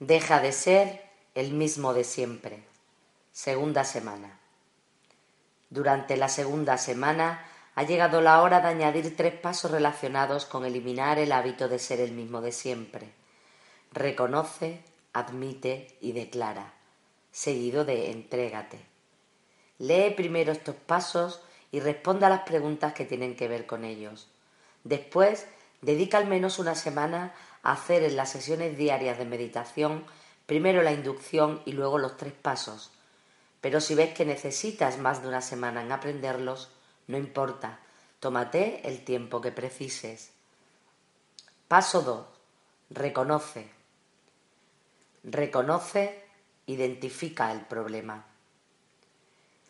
Deja de ser el mismo de siempre. Segunda semana. Durante la segunda semana ha llegado la hora de añadir tres pasos relacionados con eliminar el hábito de ser el mismo de siempre. Reconoce, admite y declara, seguido de entrégate. Lee primero estos pasos y responda a las preguntas que tienen que ver con ellos. Después, dedica al menos una semana hacer en las sesiones diarias de meditación primero la inducción y luego los tres pasos. Pero si ves que necesitas más de una semana en aprenderlos, no importa, tómate el tiempo que precises. Paso 2. Reconoce. Reconoce, identifica el problema.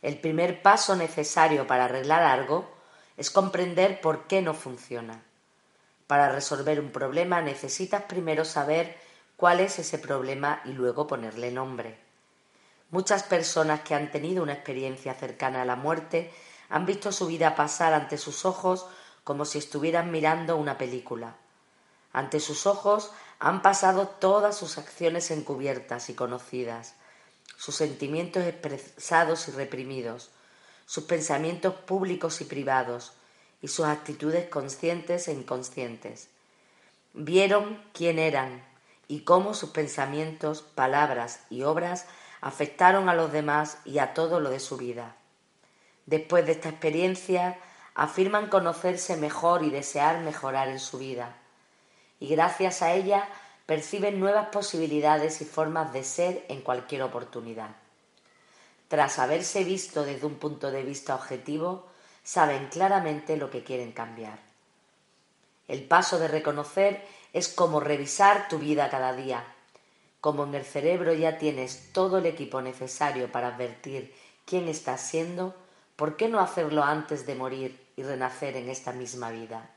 El primer paso necesario para arreglar algo es comprender por qué no funciona. Para resolver un problema necesitas primero saber cuál es ese problema y luego ponerle nombre. Muchas personas que han tenido una experiencia cercana a la muerte han visto su vida pasar ante sus ojos como si estuvieran mirando una película. Ante sus ojos han pasado todas sus acciones encubiertas y conocidas, sus sentimientos expresados y reprimidos, sus pensamientos públicos y privados, y sus actitudes conscientes e inconscientes. Vieron quién eran y cómo sus pensamientos, palabras y obras afectaron a los demás y a todo lo de su vida. Después de esta experiencia, afirman conocerse mejor y desear mejorar en su vida. Y gracias a ella perciben nuevas posibilidades y formas de ser en cualquier oportunidad. Tras haberse visto desde un punto de vista objetivo, saben claramente lo que quieren cambiar. El paso de reconocer es como revisar tu vida cada día. Como en el cerebro ya tienes todo el equipo necesario para advertir quién estás siendo, ¿por qué no hacerlo antes de morir y renacer en esta misma vida?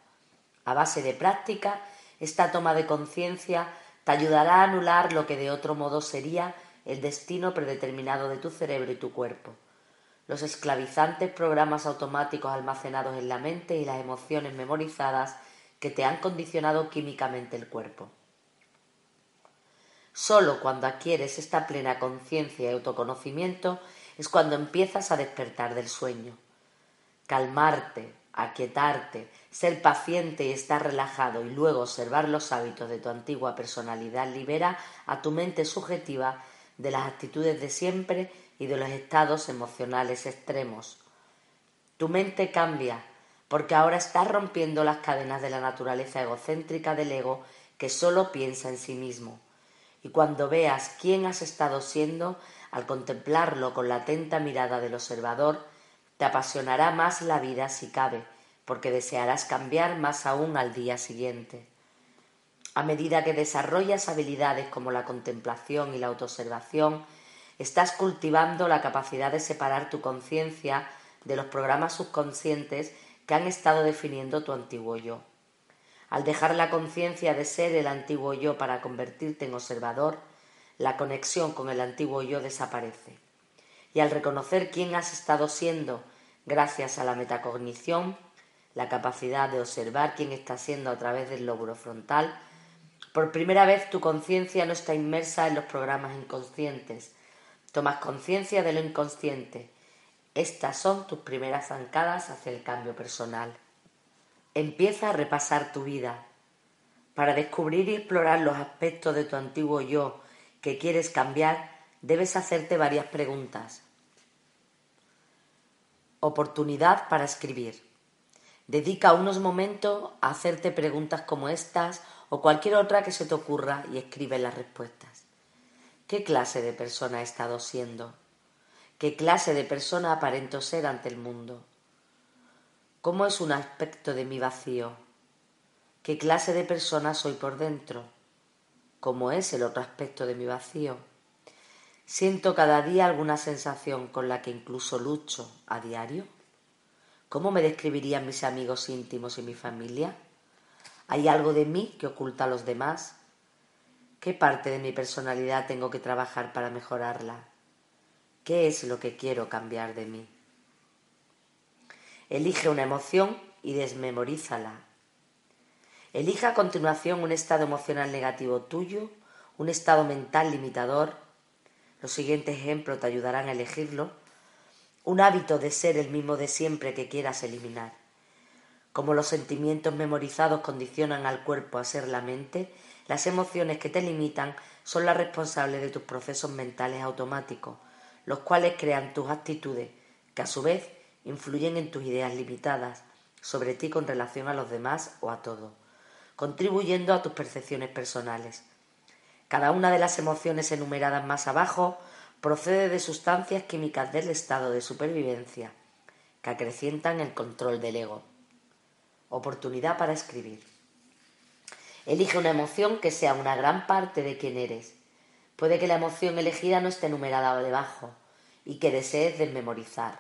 A base de práctica, esta toma de conciencia te ayudará a anular lo que de otro modo sería el destino predeterminado de tu cerebro y tu cuerpo los esclavizantes programas automáticos almacenados en la mente y las emociones memorizadas que te han condicionado químicamente el cuerpo. Solo cuando adquieres esta plena conciencia y autoconocimiento es cuando empiezas a despertar del sueño. Calmarte, aquietarte, ser paciente y estar relajado y luego observar los hábitos de tu antigua personalidad libera a tu mente subjetiva de las actitudes de siempre y de los estados emocionales extremos. Tu mente cambia porque ahora estás rompiendo las cadenas de la naturaleza egocéntrica del ego que solo piensa en sí mismo. Y cuando veas quién has estado siendo, al contemplarlo con la atenta mirada del observador, te apasionará más la vida si cabe, porque desearás cambiar más aún al día siguiente. A medida que desarrollas habilidades como la contemplación y la autoobservación, estás cultivando la capacidad de separar tu conciencia de los programas subconscientes que han estado definiendo tu antiguo yo. Al dejar la conciencia de ser el antiguo yo para convertirte en observador, la conexión con el antiguo yo desaparece. Y al reconocer quién has estado siendo gracias a la metacognición, la capacidad de observar quién está siendo a través del lóbulo frontal, por primera vez tu conciencia no está inmersa en los programas inconscientes, Tomas conciencia de lo inconsciente. Estas son tus primeras zancadas hacia el cambio personal. Empieza a repasar tu vida. Para descubrir y explorar los aspectos de tu antiguo yo que quieres cambiar, debes hacerte varias preguntas. Oportunidad para escribir. Dedica unos momentos a hacerte preguntas como estas o cualquier otra que se te ocurra y escribe las respuestas. ¿Qué clase de persona he estado siendo? ¿Qué clase de persona aparento ser ante el mundo? ¿Cómo es un aspecto de mi vacío? ¿Qué clase de persona soy por dentro? ¿Cómo es el otro aspecto de mi vacío? ¿Siento cada día alguna sensación con la que incluso lucho a diario? ¿Cómo me describirían mis amigos íntimos y mi familia? ¿Hay algo de mí que oculta a los demás? ¿Qué parte de mi personalidad tengo que trabajar para mejorarla? ¿Qué es lo que quiero cambiar de mí? Elige una emoción y desmemorízala. Elige a continuación un estado emocional negativo tuyo, un estado mental limitador, los siguientes ejemplos te ayudarán a elegirlo, un hábito de ser el mismo de siempre que quieras eliminar. Como los sentimientos memorizados condicionan al cuerpo a ser la mente, las emociones que te limitan son las responsables de tus procesos mentales automáticos, los cuales crean tus actitudes, que a su vez influyen en tus ideas limitadas sobre ti con relación a los demás o a todo, contribuyendo a tus percepciones personales. Cada una de las emociones enumeradas más abajo procede de sustancias químicas del estado de supervivencia que acrecientan el control del ego. Oportunidad para escribir. Elige una emoción que sea una gran parte de quien eres. Puede que la emoción elegida no esté numerada debajo y que desees desmemorizar.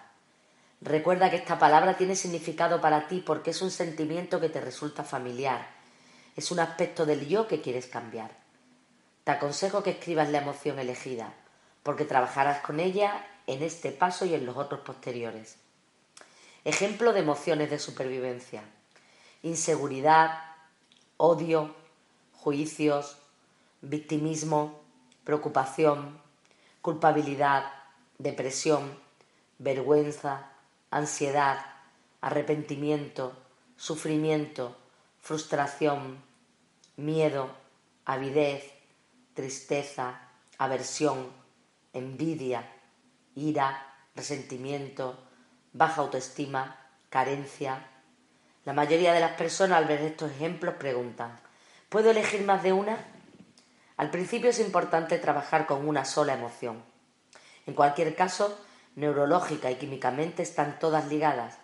Recuerda que esta palabra tiene significado para ti porque es un sentimiento que te resulta familiar. Es un aspecto del yo que quieres cambiar. Te aconsejo que escribas la emoción elegida, porque trabajarás con ella en este paso y en los otros posteriores. Ejemplo de emociones de supervivencia. Inseguridad, odio, juicios, victimismo, preocupación, culpabilidad, depresión, vergüenza, ansiedad, arrepentimiento, sufrimiento, frustración, miedo, avidez, tristeza, aversión, envidia, ira, resentimiento, baja autoestima, carencia. La mayoría de las personas al ver estos ejemplos preguntan, ¿puedo elegir más de una? Al principio es importante trabajar con una sola emoción. En cualquier caso, neurológica y químicamente están todas ligadas.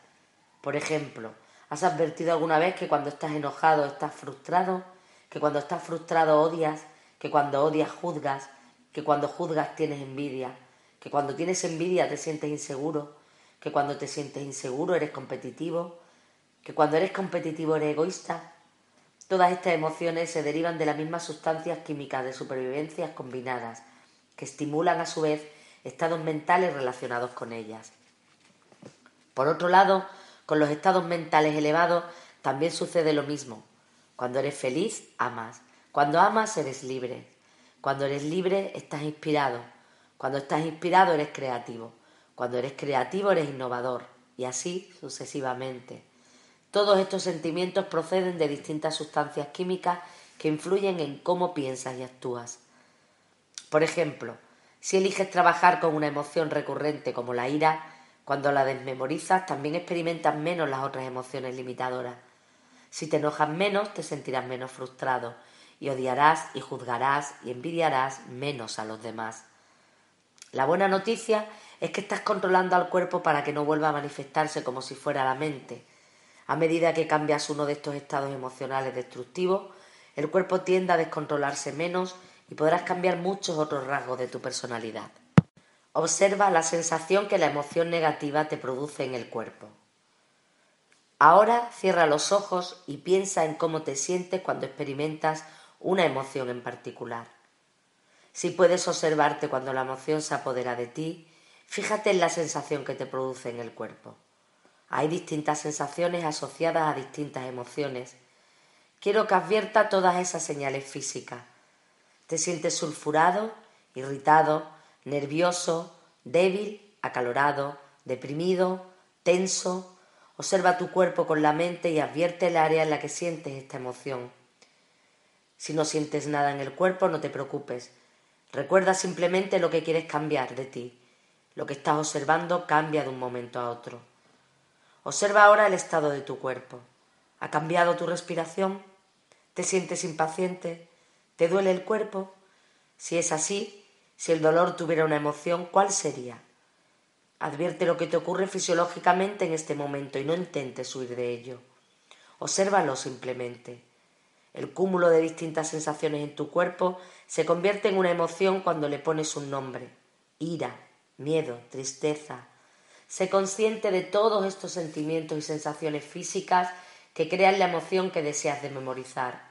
Por ejemplo, ¿has advertido alguna vez que cuando estás enojado estás frustrado? ¿Que cuando estás frustrado odias? ¿Que cuando odias juzgas? ¿Que cuando juzgas tienes envidia? ¿Que cuando tienes envidia te sientes inseguro? ¿Que cuando te sientes inseguro eres competitivo? ¿Que cuando eres competitivo eres egoísta? Todas estas emociones se derivan de las mismas sustancias químicas de supervivencias combinadas, que estimulan a su vez estados mentales relacionados con ellas. Por otro lado, con los estados mentales elevados también sucede lo mismo. Cuando eres feliz, amas. Cuando amas, eres libre. Cuando eres libre, estás inspirado. Cuando estás inspirado, eres creativo. Cuando eres creativo, eres innovador. Y así sucesivamente. Todos estos sentimientos proceden de distintas sustancias químicas que influyen en cómo piensas y actúas. Por ejemplo, si eliges trabajar con una emoción recurrente como la ira, cuando la desmemorizas también experimentas menos las otras emociones limitadoras. Si te enojas menos, te sentirás menos frustrado y odiarás y juzgarás y envidiarás menos a los demás. La buena noticia es que estás controlando al cuerpo para que no vuelva a manifestarse como si fuera la mente. A medida que cambias uno de estos estados emocionales destructivos, el cuerpo tiende a descontrolarse menos y podrás cambiar muchos otros rasgos de tu personalidad. Observa la sensación que la emoción negativa te produce en el cuerpo. Ahora cierra los ojos y piensa en cómo te sientes cuando experimentas una emoción en particular. Si puedes observarte cuando la emoción se apodera de ti, fíjate en la sensación que te produce en el cuerpo. Hay distintas sensaciones asociadas a distintas emociones. Quiero que advierta todas esas señales físicas te sientes sulfurado, irritado, nervioso, débil, acalorado, deprimido, tenso. Observa tu cuerpo con la mente y advierte el área en la que sientes esta emoción. Si no sientes nada en el cuerpo, no te preocupes. Recuerda simplemente lo que quieres cambiar de ti. Lo que estás observando cambia de un momento a otro. Observa ahora el estado de tu cuerpo. ¿Ha cambiado tu respiración? ¿Te sientes impaciente? ¿Te duele el cuerpo? Si es así, si el dolor tuviera una emoción, ¿cuál sería? Advierte lo que te ocurre fisiológicamente en este momento y no intentes huir de ello. Obsérvalo simplemente. El cúmulo de distintas sensaciones en tu cuerpo se convierte en una emoción cuando le pones un nombre. Ira, miedo, tristeza. Sé consciente de todos estos sentimientos y sensaciones físicas que crean la emoción que deseas de memorizar.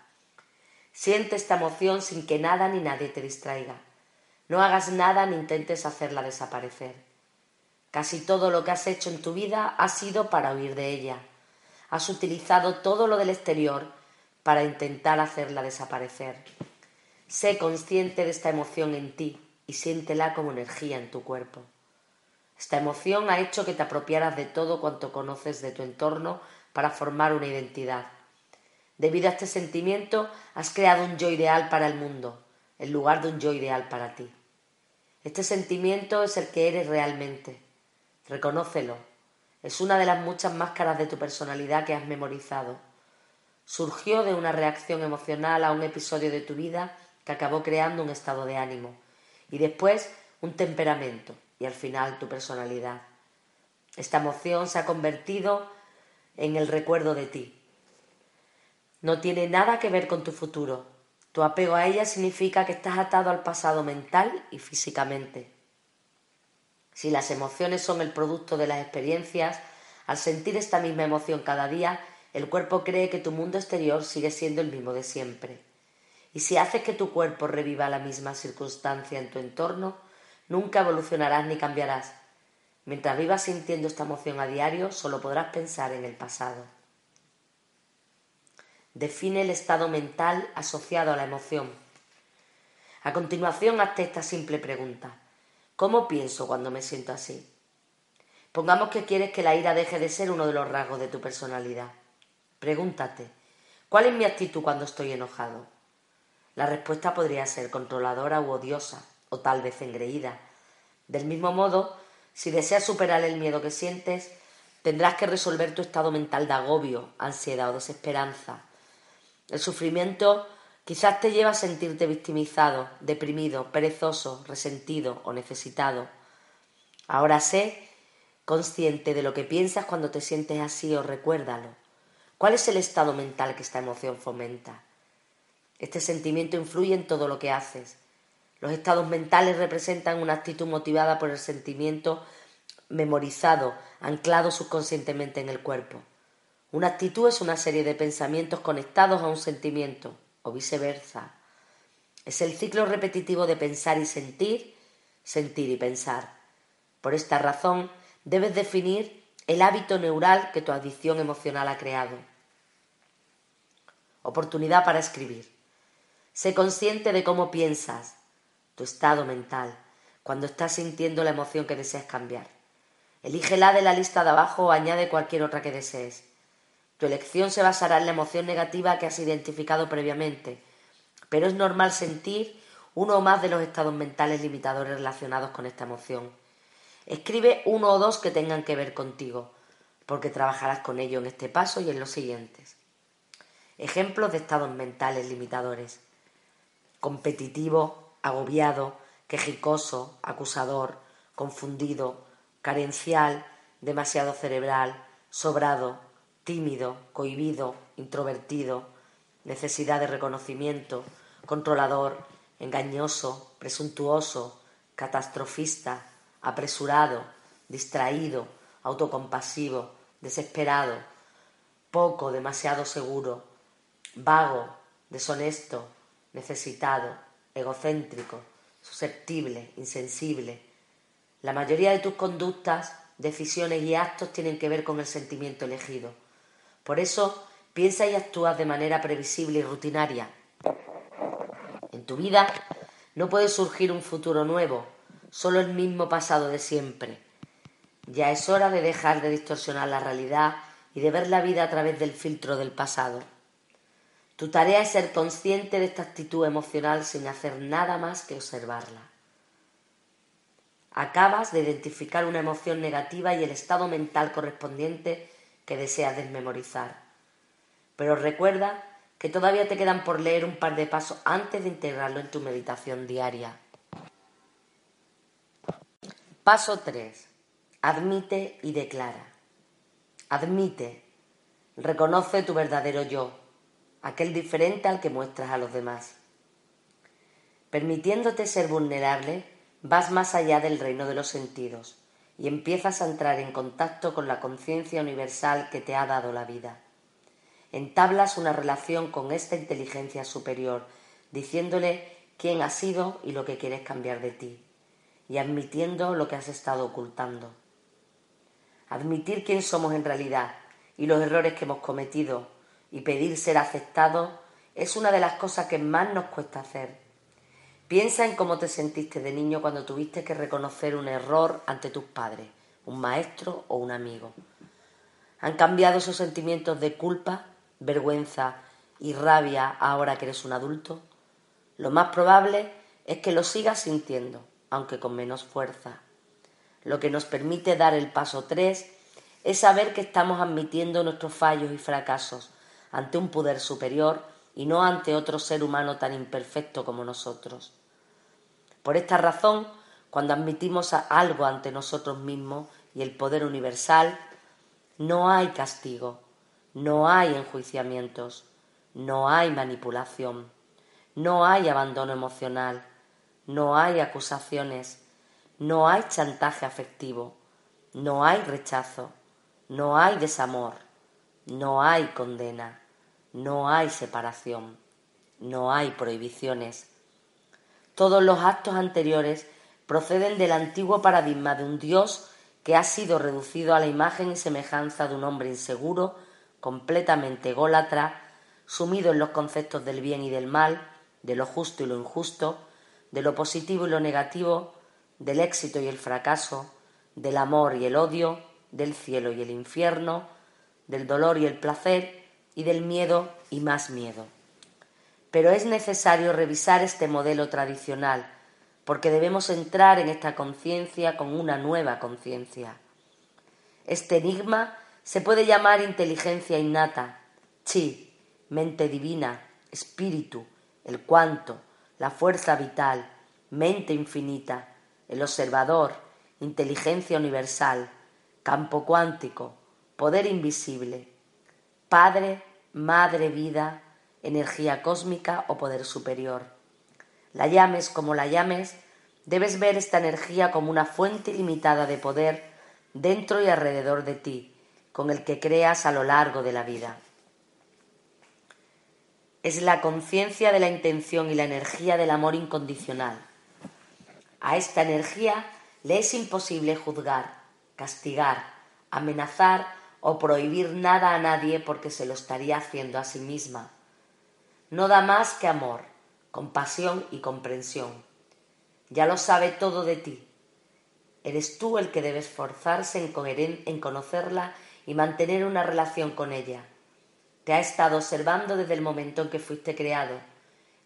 Siente esta emoción sin que nada ni nadie te distraiga. No hagas nada ni intentes hacerla desaparecer. Casi todo lo que has hecho en tu vida ha sido para huir de ella. Has utilizado todo lo del exterior para intentar hacerla desaparecer. Sé consciente de esta emoción en ti y siéntela como energía en tu cuerpo. Esta emoción ha hecho que te apropiaras de todo cuanto conoces de tu entorno para formar una identidad. Debido a este sentimiento, has creado un yo ideal para el mundo, en lugar de un yo ideal para ti. Este sentimiento es el que eres realmente. Reconócelo. Es una de las muchas máscaras de tu personalidad que has memorizado. Surgió de una reacción emocional a un episodio de tu vida que acabó creando un estado de ánimo y después un temperamento y al final tu personalidad. Esta emoción se ha convertido en el recuerdo de ti. No tiene nada que ver con tu futuro. Tu apego a ella significa que estás atado al pasado mental y físicamente. Si las emociones son el producto de las experiencias, al sentir esta misma emoción cada día, el cuerpo cree que tu mundo exterior sigue siendo el mismo de siempre. Y si haces que tu cuerpo reviva la misma circunstancia en tu entorno, nunca evolucionarás ni cambiarás. Mientras vivas sintiendo esta emoción a diario, solo podrás pensar en el pasado. Define el estado mental asociado a la emoción. A continuación, hazte esta simple pregunta. ¿Cómo pienso cuando me siento así? Pongamos que quieres que la ira deje de ser uno de los rasgos de tu personalidad. Pregúntate, ¿cuál es mi actitud cuando estoy enojado? La respuesta podría ser controladora u odiosa, tal vez engreída. Del mismo modo, si deseas superar el miedo que sientes, tendrás que resolver tu estado mental de agobio, ansiedad o desesperanza. El sufrimiento quizás te lleva a sentirte victimizado, deprimido, perezoso, resentido o necesitado. Ahora sé consciente de lo que piensas cuando te sientes así o recuérdalo. ¿Cuál es el estado mental que esta emoción fomenta? Este sentimiento influye en todo lo que haces. Los estados mentales representan una actitud motivada por el sentimiento memorizado, anclado subconscientemente en el cuerpo. Una actitud es una serie de pensamientos conectados a un sentimiento, o viceversa. Es el ciclo repetitivo de pensar y sentir, sentir y pensar. Por esta razón, debes definir el hábito neural que tu adicción emocional ha creado. Oportunidad para escribir. Sé consciente de cómo piensas, tu estado mental, cuando estás sintiendo la emoción que deseas cambiar. Elígela de la lista de abajo o añade cualquier otra que desees. Tu elección se basará en la emoción negativa que has identificado previamente, pero es normal sentir uno o más de los estados mentales limitadores relacionados con esta emoción. Escribe uno o dos que tengan que ver contigo, porque trabajarás con ello en este paso y en los siguientes. Ejemplos de estados mentales limitadores competitivo, agobiado, quejicoso, acusador, confundido, carencial, demasiado cerebral, sobrado, tímido, cohibido, introvertido, necesidad de reconocimiento, controlador, engañoso, presuntuoso, catastrofista, apresurado, distraído, autocompasivo, desesperado, poco, demasiado seguro, vago, deshonesto, necesitado, egocéntrico, susceptible, insensible. La mayoría de tus conductas, decisiones y actos tienen que ver con el sentimiento elegido. Por eso, piensa y actúas de manera previsible y rutinaria. En tu vida no puede surgir un futuro nuevo, solo el mismo pasado de siempre. Ya es hora de dejar de distorsionar la realidad y de ver la vida a través del filtro del pasado. Tu tarea es ser consciente de esta actitud emocional sin hacer nada más que observarla. Acabas de identificar una emoción negativa y el estado mental correspondiente que deseas desmemorizar. Pero recuerda que todavía te quedan por leer un par de pasos antes de integrarlo en tu meditación diaria. Paso 3. Admite y declara. Admite. Reconoce tu verdadero yo aquel diferente al que muestras a los demás. Permitiéndote ser vulnerable, vas más allá del reino de los sentidos y empiezas a entrar en contacto con la conciencia universal que te ha dado la vida. Entablas una relación con esta inteligencia superior, diciéndole quién has sido y lo que quieres cambiar de ti, y admitiendo lo que has estado ocultando. Admitir quién somos en realidad y los errores que hemos cometido y pedir ser aceptado es una de las cosas que más nos cuesta hacer. Piensa en cómo te sentiste de niño cuando tuviste que reconocer un error ante tus padres, un maestro o un amigo. ¿Han cambiado esos sentimientos de culpa, vergüenza y rabia ahora que eres un adulto? Lo más probable es que lo sigas sintiendo, aunque con menos fuerza. Lo que nos permite dar el paso 3 es saber que estamos admitiendo nuestros fallos y fracasos ante un poder superior y no ante otro ser humano tan imperfecto como nosotros. Por esta razón, cuando admitimos algo ante nosotros mismos y el poder universal, no hay castigo, no hay enjuiciamientos, no hay manipulación, no hay abandono emocional, no hay acusaciones, no hay chantaje afectivo, no hay rechazo, no hay desamor, no hay condena, no hay separación, no hay prohibiciones. Todos los actos anteriores proceden del antiguo paradigma de un Dios que ha sido reducido a la imagen y semejanza de un hombre inseguro, completamente ególatra, sumido en los conceptos del bien y del mal, de lo justo y lo injusto, de lo positivo y lo negativo, del éxito y el fracaso, del amor y el odio, del cielo y el infierno, del dolor y el placer, y del miedo y más miedo. Pero es necesario revisar este modelo tradicional, porque debemos entrar en esta conciencia con una nueva conciencia. Este enigma se puede llamar inteligencia innata, chi, mente divina, espíritu, el cuanto, la fuerza vital, mente infinita, el observador, inteligencia universal, campo cuántico, poder invisible, Padre, Madre, vida, energía cósmica o poder superior. La llames como la llames, debes ver esta energía como una fuente ilimitada de poder dentro y alrededor de ti, con el que creas a lo largo de la vida. Es la conciencia de la intención y la energía del amor incondicional. A esta energía le es imposible juzgar, castigar, amenazar o prohibir nada a nadie porque se lo estaría haciendo a sí misma. No da más que amor, compasión y comprensión. Ya lo sabe todo de ti. Eres tú el que debe esforzarse en, conocerla y mantener una relación con ella. Te ha estado observando desde el momento en que fuiste creado.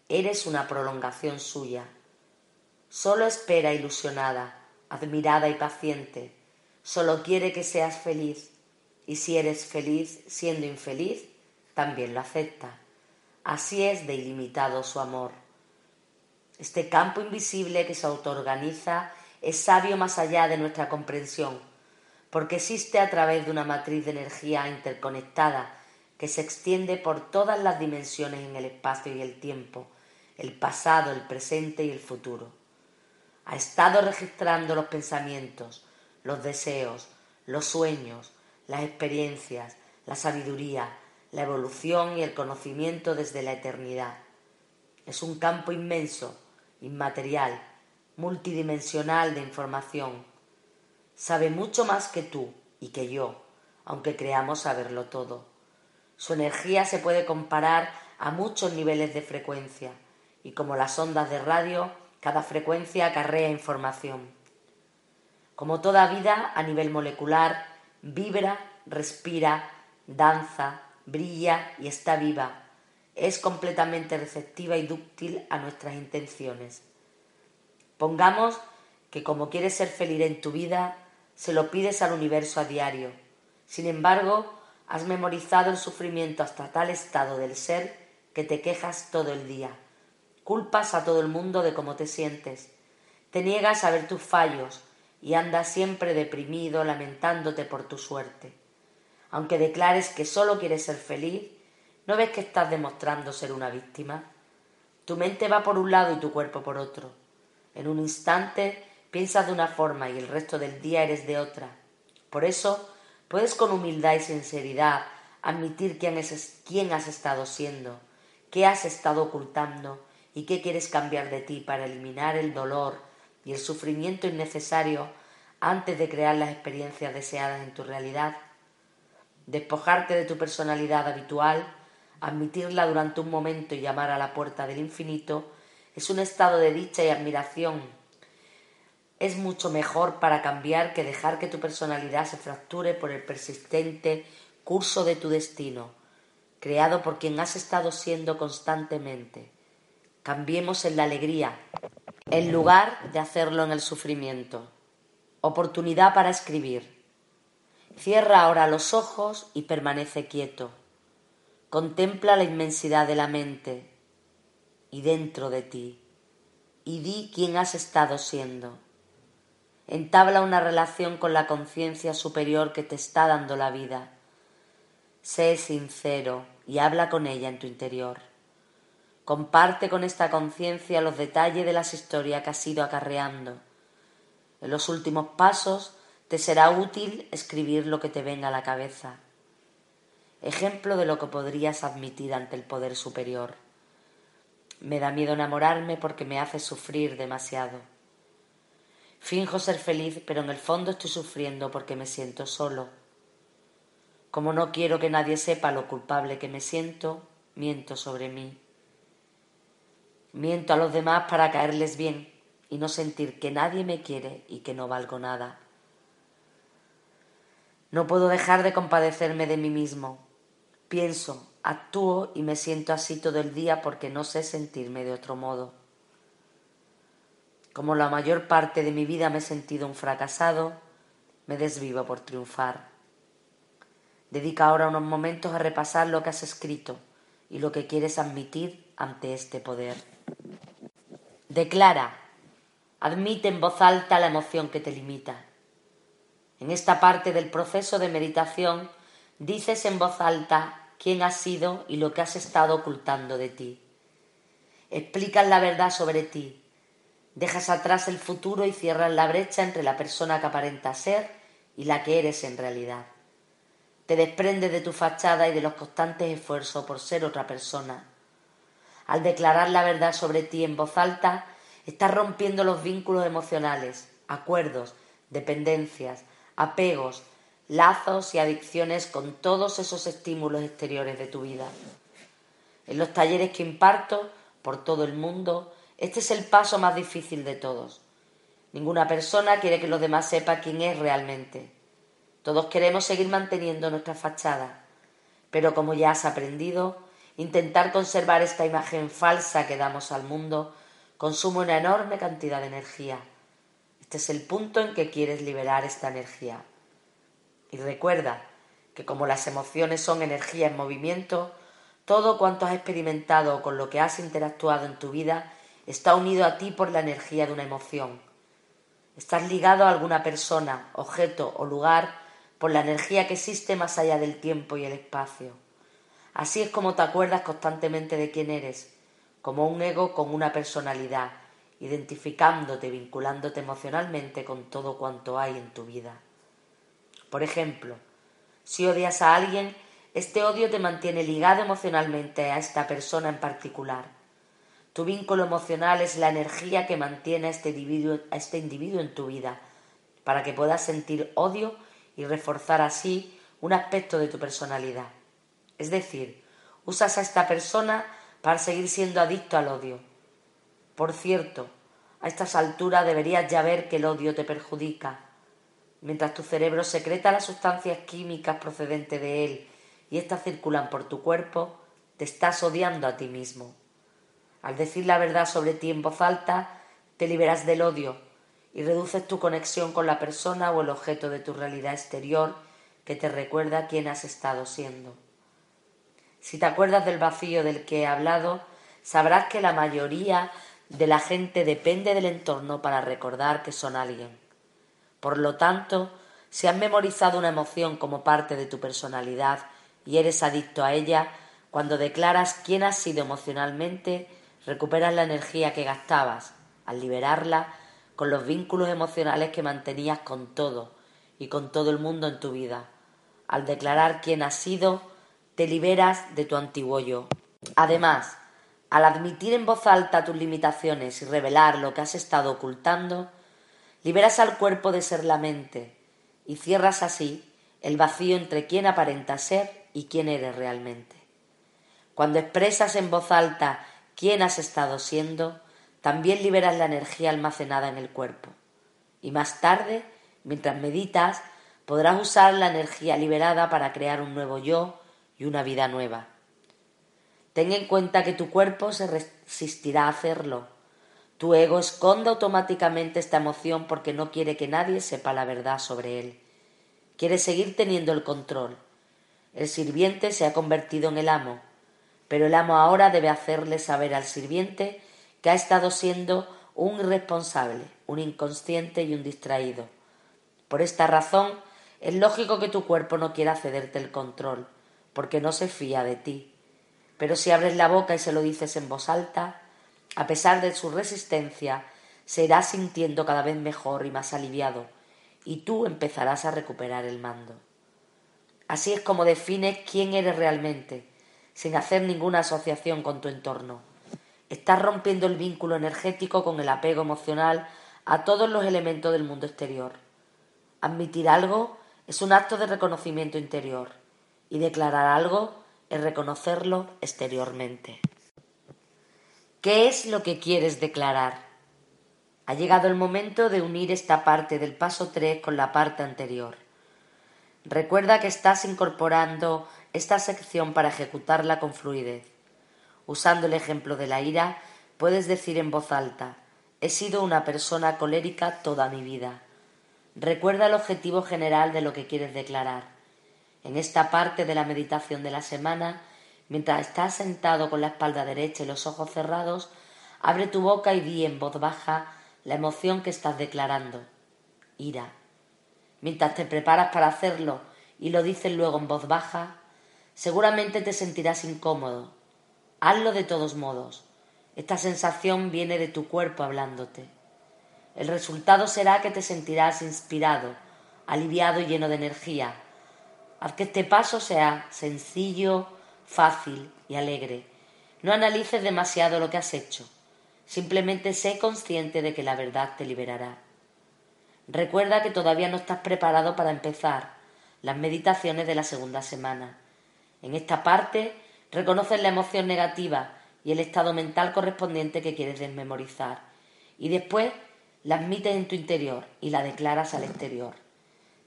Eres una prolongación suya. Solo espera ilusionada, admirada y paciente. Solo quiere que seas feliz. Y si eres feliz siendo infeliz, también lo acepta. Así es de ilimitado su amor. Este campo invisible que se autoorganiza es sabio más allá de nuestra comprensión, porque existe a través de una matriz de energía interconectada que se extiende por todas las dimensiones en el espacio y el tiempo, el pasado, el presente y el futuro. Ha estado registrando los pensamientos, los deseos, los sueños, las experiencias, la sabiduría, la evolución y el conocimiento desde la eternidad. Es un campo inmenso, inmaterial, multidimensional de información. Sabe mucho más que tú y que yo, aunque creamos saberlo todo. Su energía se puede comparar a muchos niveles de frecuencia y como las ondas de radio, cada frecuencia acarrea información. Como toda vida a nivel molecular, vibra, respira, danza, brilla y está viva. Es completamente receptiva y dúctil a nuestras intenciones. Pongamos que como quieres ser feliz en tu vida, se lo pides al universo a diario. Sin embargo, has memorizado el sufrimiento hasta tal estado del ser que te quejas todo el día. Culpas a todo el mundo de cómo te sientes. Te niegas a ver tus fallos y andas siempre deprimido lamentándote por tu suerte. Aunque declares que solo quieres ser feliz, ¿no ves que estás demostrando ser una víctima? Tu mente va por un lado y tu cuerpo por otro. En un instante piensas de una forma y el resto del día eres de otra. Por eso puedes con humildad y sinceridad admitir quién, quién has estado siendo, qué has estado ocultando y qué quieres cambiar de ti para eliminar el dolor y el sufrimiento innecesario antes de crear las experiencias deseadas en tu realidad despojarte de tu personalidad habitual, admitirla durante un momento y llamar a la puerta del infinito, es un estado de dicha y admiración. Es mucho mejor para cambiar que dejar que tu personalidad se fracture por el persistente curso de tu destino, creado por quien has estado siendo constantemente. Cambiemos en la alegría, en lugar de hacerlo en el sufrimiento. Oportunidad para escribir. Cierra ahora los ojos y permanece quieto. Contempla la inmensidad de la mente y dentro de ti y di quién has estado siendo. Entabla una relación con la conciencia superior que te está dando la vida. Sé sincero y habla con ella en tu interior. Comparte con esta conciencia los detalles de las historias que has ido acarreando. En los últimos pasos te será útil escribir lo que te venga a la cabeza. Ejemplo de lo que podrías admitir ante el poder superior. Me da miedo enamorarme porque me hace sufrir demasiado. Finjo ser feliz, pero en el fondo estoy sufriendo porque me siento solo. Como no quiero que nadie sepa lo culpable que me siento, miento sobre mí. Miento a los demás para caerles bien y no sentir que nadie me quiere y que no valgo nada. No puedo dejar de compadecerme de mí mismo. Pienso, actúo y me siento así todo el día porque no sé sentirme de otro modo. Como la mayor parte de mi vida me he sentido un fracasado, me desvivo por triunfar. Dedica ahora unos momentos a repasar lo que has escrito y lo que quieres admitir ante este poder. Declara, admite en voz alta la emoción que te limita. En esta parte del proceso de meditación dices en voz alta quién has sido y lo que has estado ocultando de ti. Explicas la verdad sobre ti. Dejas atrás el futuro y cierras la brecha entre la persona que aparenta ser y la que eres en realidad. Te desprendes de tu fachada y de los constantes esfuerzos por ser otra persona al declarar la verdad sobre ti en voz alta, estás rompiendo los vínculos emocionales, acuerdos, dependencias, apegos, lazos y adicciones con todos esos estímulos exteriores de tu vida. En los talleres que imparto por todo el mundo, este es el paso más difícil de todos. Ninguna persona quiere que los demás sepan quién es realmente. Todos queremos seguir manteniendo nuestra fachada, pero como ya has aprendido, Intentar conservar esta imagen falsa que damos al mundo consume una enorme cantidad de energía. Este es el punto en que quieres liberar esta energía. Y recuerda que como las emociones son energía en movimiento, todo cuanto has experimentado o con lo que has interactuado en tu vida está unido a ti por la energía de una emoción. Estás ligado a alguna persona, objeto o lugar por la energía que existe más allá del tiempo y el espacio. Así es como te acuerdas constantemente de quién eres, como un ego con una personalidad, identificándote, vinculándote emocionalmente con todo cuanto hay en tu vida. Por ejemplo, si odias a alguien, este odio te mantiene ligado emocionalmente a esta persona en particular. Tu vínculo emocional es la energía que mantiene a este individuo, a este individuo en tu vida, para que puedas sentir odio y reforzar así un aspecto de tu personalidad. Es decir, usas a esta persona para seguir siendo adicto al odio. Por cierto, a estas alturas deberías ya ver que el odio te perjudica. Mientras tu cerebro secreta las sustancias químicas procedentes de él y éstas circulan por tu cuerpo, te estás odiando a ti mismo. Al decir la verdad sobre ti en voz alta, te liberas del odio y reduces tu conexión con la persona o el objeto de tu realidad exterior que te recuerda quién has estado siendo. Si te acuerdas del vacío del que he hablado, sabrás que la mayoría de la gente depende del entorno para recordar que son alguien. Por lo tanto, si has memorizado una emoción como parte de tu personalidad y eres adicto a ella, cuando declaras quién has sido emocionalmente, recuperas la energía que gastabas al liberarla con los vínculos emocionales que mantenías con todo y con todo el mundo en tu vida. Al declarar quién has sido, te liberas de tu antiguo yo. Además, al admitir en voz alta tus limitaciones y revelar lo que has estado ocultando, liberas al cuerpo de ser la mente y cierras así el vacío entre quién aparenta ser y quién eres realmente. Cuando expresas en voz alta quién has estado siendo, también liberas la energía almacenada en el cuerpo. Y más tarde, mientras meditas, podrás usar la energía liberada para crear un nuevo yo y una vida nueva. Ten en cuenta que tu cuerpo se resistirá a hacerlo. Tu ego esconde automáticamente esta emoción porque no quiere que nadie sepa la verdad sobre él. Quiere seguir teniendo el control. El sirviente se ha convertido en el amo, pero el amo ahora debe hacerle saber al sirviente que ha estado siendo un irresponsable, un inconsciente y un distraído. Por esta razón, es lógico que tu cuerpo no quiera cederte el control, porque no se fía de ti. Pero si abres la boca y se lo dices en voz alta, a pesar de su resistencia, se irá sintiendo cada vez mejor y más aliviado, y tú empezarás a recuperar el mando. Así es como defines quién eres realmente, sin hacer ninguna asociación con tu entorno. Estás rompiendo el vínculo energético con el apego emocional a todos los elementos del mundo exterior. Admitir algo es un acto de reconocimiento interior y declarar algo es reconocerlo exteriormente. ¿Qué es lo que quieres declarar? Ha llegado el momento de unir esta parte del paso 3 con la parte anterior. Recuerda que estás incorporando esta sección para ejecutarla con fluidez. Usando el ejemplo de la ira, puedes decir en voz alta, he sido una persona colérica toda mi vida. Recuerda el objetivo general de lo que quieres declarar. En esta parte de la meditación de la semana, mientras estás sentado con la espalda derecha y los ojos cerrados, abre tu boca y di en voz baja la emoción que estás declarando. Ira. Mientras te preparas para hacerlo y lo dices luego en voz baja, seguramente te sentirás incómodo. Hazlo de todos modos. Esta sensación viene de tu cuerpo hablándote. El resultado será que te sentirás inspirado, aliviado y lleno de energía. Haz que este paso sea sencillo, fácil y alegre. No analices demasiado lo que has hecho. Simplemente sé consciente de que la verdad te liberará. Recuerda que todavía no estás preparado para empezar las meditaciones de la segunda semana. En esta parte reconoces la emoción negativa y el estado mental correspondiente que quieres desmemorizar y después la admites en tu interior y la declaras al exterior.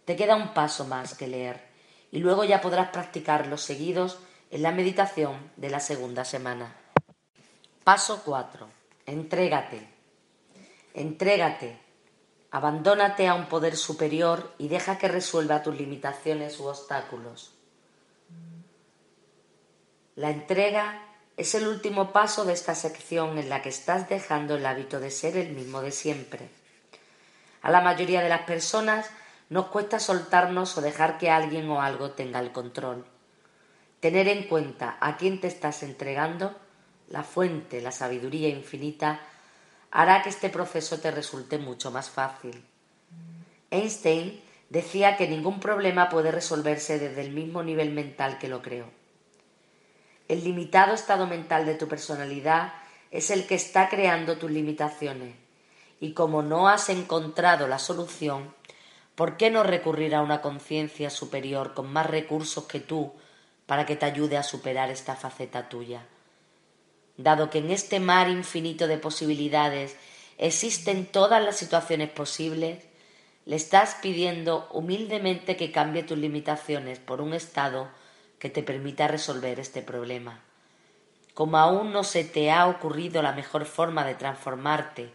Te queda un paso más que leer y luego ya podrás practicar los seguidos en la meditación de la segunda semana. Paso 4. Entrégate. Entrégate Abandónate a un poder superior y deja que resuelva tus limitaciones u obstáculos. La entrega es el último paso de esta sección en la que estás dejando el hábito de ser el mismo de siempre. A la mayoría de las personas nos cuesta soltarnos o dejar que alguien o algo tenga el control. Tener en cuenta a quién te estás entregando, la fuente, la sabiduría infinita, hará que este proceso te resulte mucho más fácil. Einstein decía que ningún problema puede resolverse desde el mismo nivel mental que lo creó. El limitado estado mental de tu personalidad es el que está creando tus limitaciones y como no has encontrado la solución, ¿por qué no recurrir a una conciencia superior con más recursos que tú para que te ayude a superar esta faceta tuya? dado que en este mar infinito de posibilidades existen todas las situaciones posibles, le estás pidiendo humildemente que cambie tus limitaciones por un estado que te permita resolver este problema. Como aún no se te ha ocurrido la mejor forma de transformarte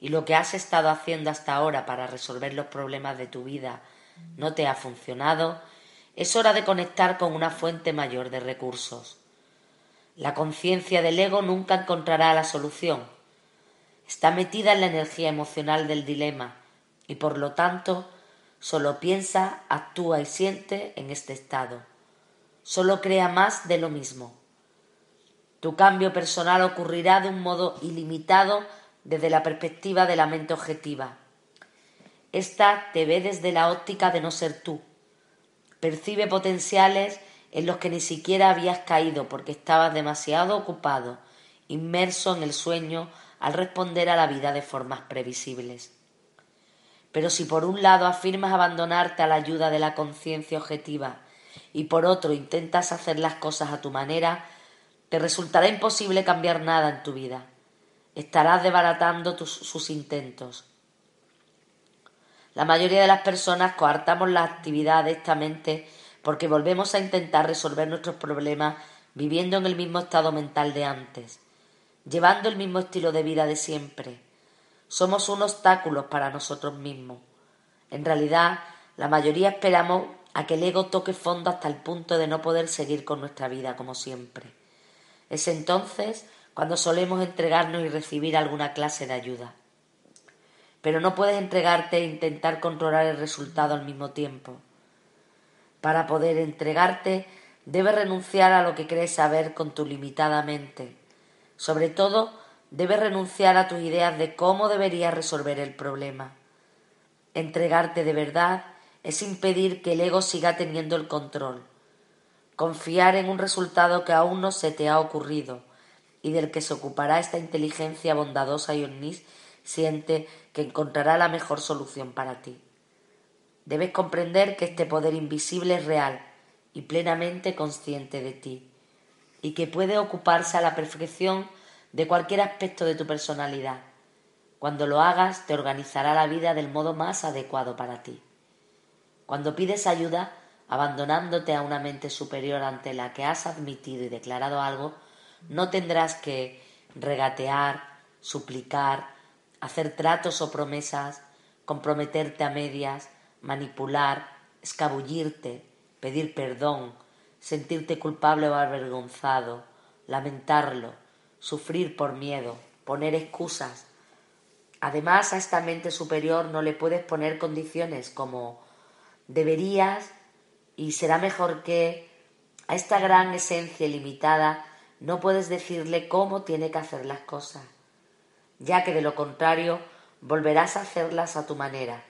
y lo que has estado haciendo hasta ahora para resolver los problemas de tu vida no te ha funcionado, es hora de conectar con una fuente mayor de recursos. La conciencia del ego nunca encontrará la solución. Está metida en la energía emocional del dilema y por lo tanto solo piensa, actúa y siente en este estado. Solo crea más de lo mismo. Tu cambio personal ocurrirá de un modo ilimitado desde la perspectiva de la mente objetiva. Esta te ve desde la óptica de no ser tú. Percibe potenciales en los que ni siquiera habías caído porque estabas demasiado ocupado, inmerso en el sueño al responder a la vida de formas previsibles. Pero si por un lado afirmas abandonarte a la ayuda de la conciencia objetiva y por otro intentas hacer las cosas a tu manera, te resultará imposible cambiar nada en tu vida. Estarás desbaratando sus intentos. La mayoría de las personas coartamos la actividad de esta mente porque volvemos a intentar resolver nuestros problemas viviendo en el mismo estado mental de antes, llevando el mismo estilo de vida de siempre. Somos un obstáculo para nosotros mismos. En realidad, la mayoría esperamos a que el ego toque fondo hasta el punto de no poder seguir con nuestra vida como siempre. Es entonces cuando solemos entregarnos y recibir alguna clase de ayuda. Pero no puedes entregarte e intentar controlar el resultado al mismo tiempo. Para poder entregarte, debes renunciar a lo que crees saber con tu limitada mente. Sobre todo, debes renunciar a tus ideas de cómo deberías resolver el problema. Entregarte de verdad es impedir que el ego siga teniendo el control. Confiar en un resultado que aún no se te ha ocurrido y del que se ocupará esta inteligencia bondadosa y omnisciente que encontrará la mejor solución para ti. Debes comprender que este poder invisible es real y plenamente consciente de ti, y que puede ocuparse a la perfección de cualquier aspecto de tu personalidad. Cuando lo hagas, te organizará la vida del modo más adecuado para ti. Cuando pides ayuda, abandonándote a una mente superior ante la que has admitido y declarado algo, no tendrás que regatear, suplicar, hacer tratos o promesas, comprometerte a medias, manipular, escabullirte, pedir perdón, sentirte culpable o avergonzado, lamentarlo, sufrir por miedo, poner excusas. Además, a esta mente superior no le puedes poner condiciones como deberías y será mejor que a esta gran esencia ilimitada no puedes decirle cómo tiene que hacer las cosas, ya que de lo contrario volverás a hacerlas a tu manera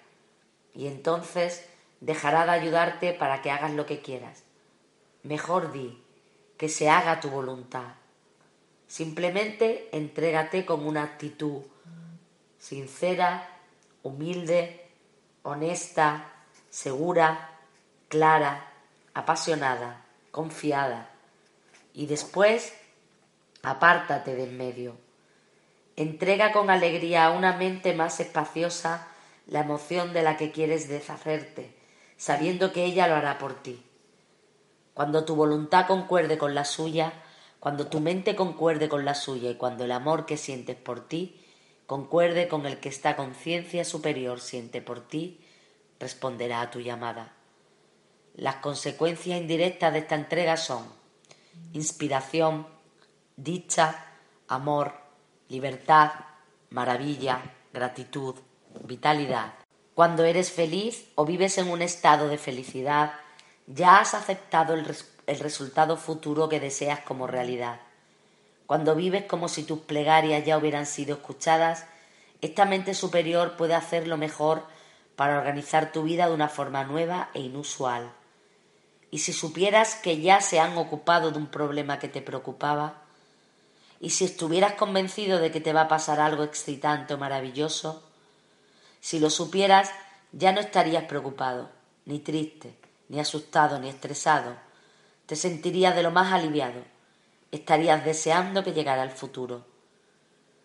y entonces dejará de ayudarte para que hagas lo que quieras. Mejor di que se haga tu voluntad. Simplemente entrégate con una actitud sincera, humilde, honesta, segura, clara, apasionada, confiada. Y después, apártate de en medio. Entrega con alegría a una mente más espaciosa la emoción de la que quieres deshacerte, sabiendo que ella lo hará por ti. Cuando tu voluntad concuerde con la suya, cuando tu mente concuerde con la suya y cuando el amor que sientes por ti concuerde con el que esta conciencia superior siente por ti, responderá a tu llamada. Las consecuencias indirectas de esta entrega son inspiración, dicha, amor, libertad, maravilla, gratitud, vitalidad. Cuando eres feliz o vives en un estado de felicidad, ya has aceptado el, el resultado futuro que deseas como realidad. Cuando vives como si tus plegarias ya hubieran sido escuchadas, esta mente superior puede hacer lo mejor para organizar tu vida de una forma nueva e inusual. Y si supieras que ya se han ocupado de un problema que te preocupaba, y si estuvieras convencido de que te va a pasar algo excitante o maravilloso, si lo supieras ya no estarías preocupado, ni triste, ni asustado, ni estresado. Te sentirías de lo más aliviado. Estarías deseando que llegara el futuro.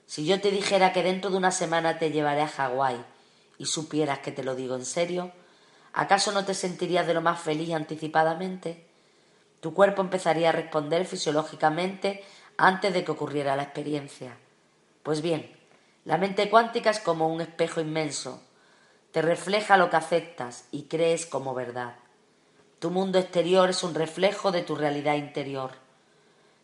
Si yo te dijera que dentro de una semana te llevaré a Hawái y supieras que te lo digo en serio, ¿acaso no te sentirías de lo más feliz anticipadamente? Tu cuerpo empezaría a responder fisiológicamente antes de que ocurriera la experiencia. Pues bien, la mente cuántica es como un espejo inmenso. Te refleja lo que aceptas y crees como verdad. Tu mundo exterior es un reflejo de tu realidad interior.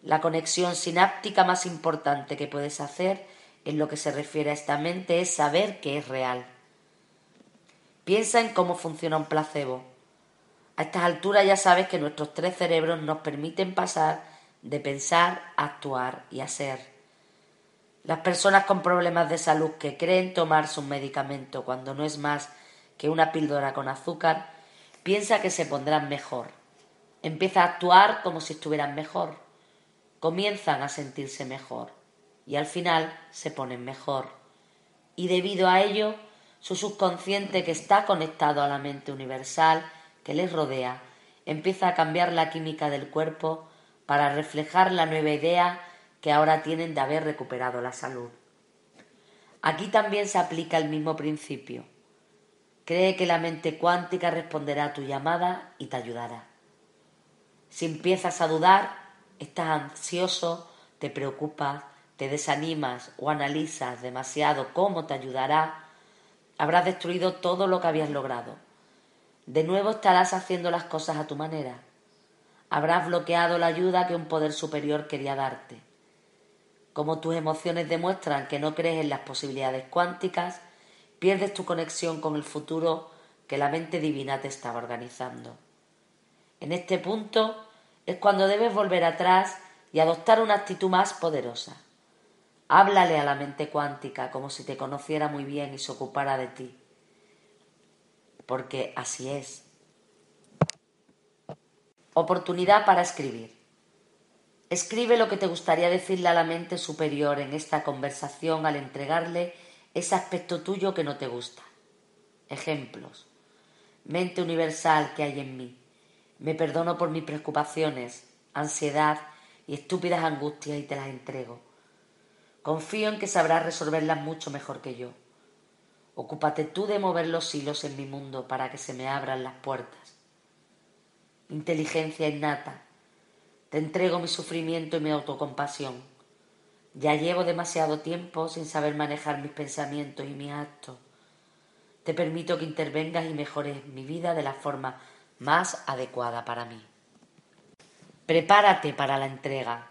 La conexión sináptica más importante que puedes hacer en lo que se refiere a esta mente es saber que es real. Piensa en cómo funciona un placebo. A estas alturas ya sabes que nuestros tres cerebros nos permiten pasar de pensar a actuar y a ser. Las personas con problemas de salud que creen tomarse un medicamento cuando no es más que una píldora con azúcar, piensa que se pondrán mejor. Empieza a actuar como si estuvieran mejor. Comienzan a sentirse mejor y al final se ponen mejor. Y debido a ello su subconsciente, que está conectado a la mente universal que les rodea, empieza a cambiar la química del cuerpo para reflejar la nueva idea que ahora tienen de haber recuperado la salud. Aquí también se aplica el mismo principio. Cree que la mente cuántica responderá a tu llamada y te ayudará. Si empiezas a dudar, estás ansioso, te preocupas, te desanimas o analizas demasiado cómo te ayudará, habrás destruido todo lo que habías logrado. De nuevo estarás haciendo las cosas a tu manera. Habrás bloqueado la ayuda que un poder superior quería darte. Como tus emociones demuestran que no crees en las posibilidades cuánticas, pierdes tu conexión con el futuro que la mente divina te estaba organizando. En este punto es cuando debes volver atrás y adoptar una actitud más poderosa. Háblale a la mente cuántica como si te conociera muy bien y se ocupara de ti. Porque así es. Oportunidad para escribir. Escribe lo que te gustaría decirle a la mente superior en esta conversación al entregarle ese aspecto tuyo que no te gusta. Ejemplos. Mente universal que hay en mí. Me perdono por mis preocupaciones, ansiedad y estúpidas angustias y te las entrego. Confío en que sabrás resolverlas mucho mejor que yo. Ocúpate tú de mover los hilos en mi mundo para que se me abran las puertas. Inteligencia innata. Te entrego mi sufrimiento y mi autocompasión. Ya llevo demasiado tiempo sin saber manejar mis pensamientos y mis actos. Te permito que intervengas y mejores mi vida de la forma más adecuada para mí. Prepárate para la entrega.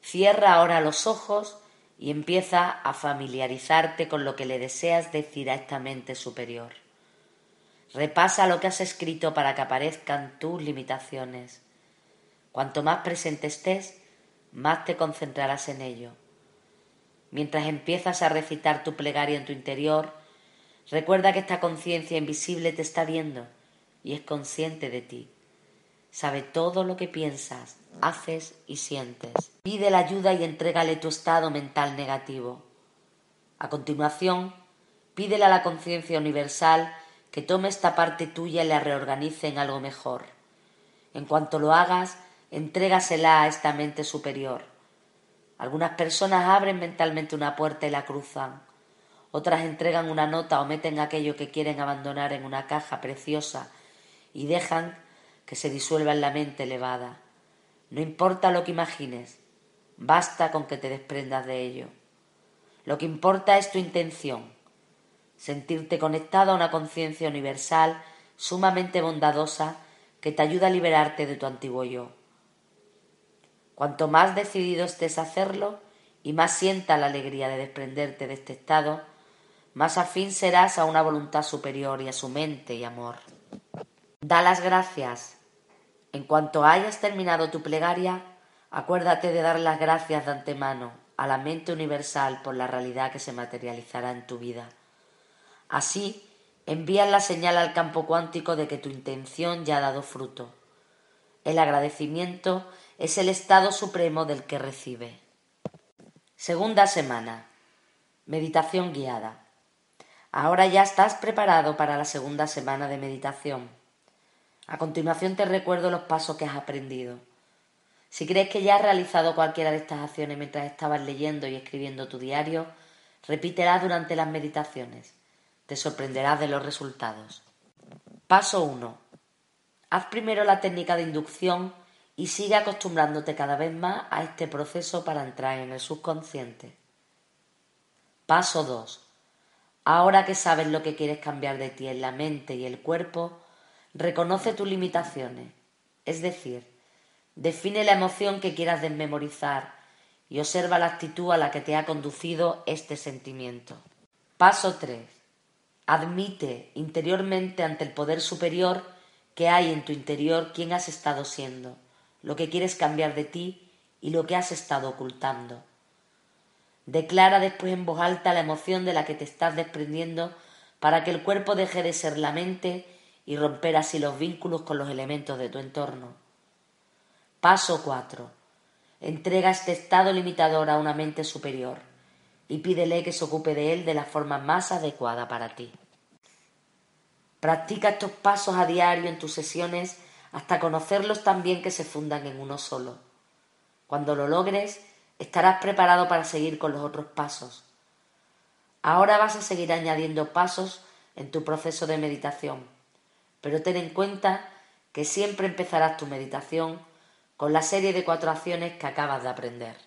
Cierra ahora los ojos y empieza a familiarizarte con lo que le deseas decir a esta mente superior. Repasa lo que has escrito para que aparezcan tus limitaciones. Cuanto más presente estés, más te concentrarás en ello. Mientras empiezas a recitar tu plegaria en tu interior, recuerda que esta conciencia invisible te está viendo y es consciente de ti. Sabe todo lo que piensas, haces y sientes. Pide la ayuda y entrégale tu estado mental negativo. A continuación, pídele a la conciencia universal que tome esta parte tuya y la reorganice en algo mejor. En cuanto lo hagas, entrégasela a esta mente superior. Algunas personas abren mentalmente una puerta y la cruzan. Otras entregan una nota o meten aquello que quieren abandonar en una caja preciosa y dejan que se disuelva en la mente elevada. No importa lo que imagines, basta con que te desprendas de ello. Lo que importa es tu intención, sentirte conectado a una conciencia universal sumamente bondadosa que te ayuda a liberarte de tu antiguo yo. Cuanto más decidido estés a hacerlo y más sienta la alegría de desprenderte de este estado, más afín serás a una voluntad superior y a su mente y amor. Da las gracias en cuanto hayas terminado tu plegaria, acuérdate de dar las gracias de antemano a la mente universal por la realidad que se materializará en tu vida. Así, envías la señal al campo cuántico de que tu intención ya ha dado fruto. El agradecimiento es el estado supremo del que recibe. Segunda semana. Meditación guiada. Ahora ya estás preparado para la segunda semana de meditación. A continuación te recuerdo los pasos que has aprendido. Si crees que ya has realizado cualquiera de estas acciones mientras estabas leyendo y escribiendo tu diario, repítelas durante las meditaciones. Te sorprenderás de los resultados. Paso 1. Haz primero la técnica de inducción y sigue acostumbrándote cada vez más a este proceso para entrar en el subconsciente. Paso 2. Ahora que sabes lo que quieres cambiar de ti en la mente y el cuerpo, Reconoce tus limitaciones, es decir, define la emoción que quieras desmemorizar y observa la actitud a la que te ha conducido este sentimiento. Paso 3. Admite interiormente ante el poder superior que hay en tu interior quién has estado siendo, lo que quieres cambiar de ti y lo que has estado ocultando. Declara después en voz alta la emoción de la que te estás desprendiendo para que el cuerpo deje de ser la mente y romper así los vínculos con los elementos de tu entorno. Paso 4. Entrega este estado limitador a una mente superior y pídele que se ocupe de él de la forma más adecuada para ti. Practica estos pasos a diario en tus sesiones hasta conocerlos tan bien que se fundan en uno solo. Cuando lo logres, estarás preparado para seguir con los otros pasos. Ahora vas a seguir añadiendo pasos en tu proceso de meditación, pero ten en cuenta que siempre empezarás tu meditación con la serie de cuatro acciones que acabas de aprender.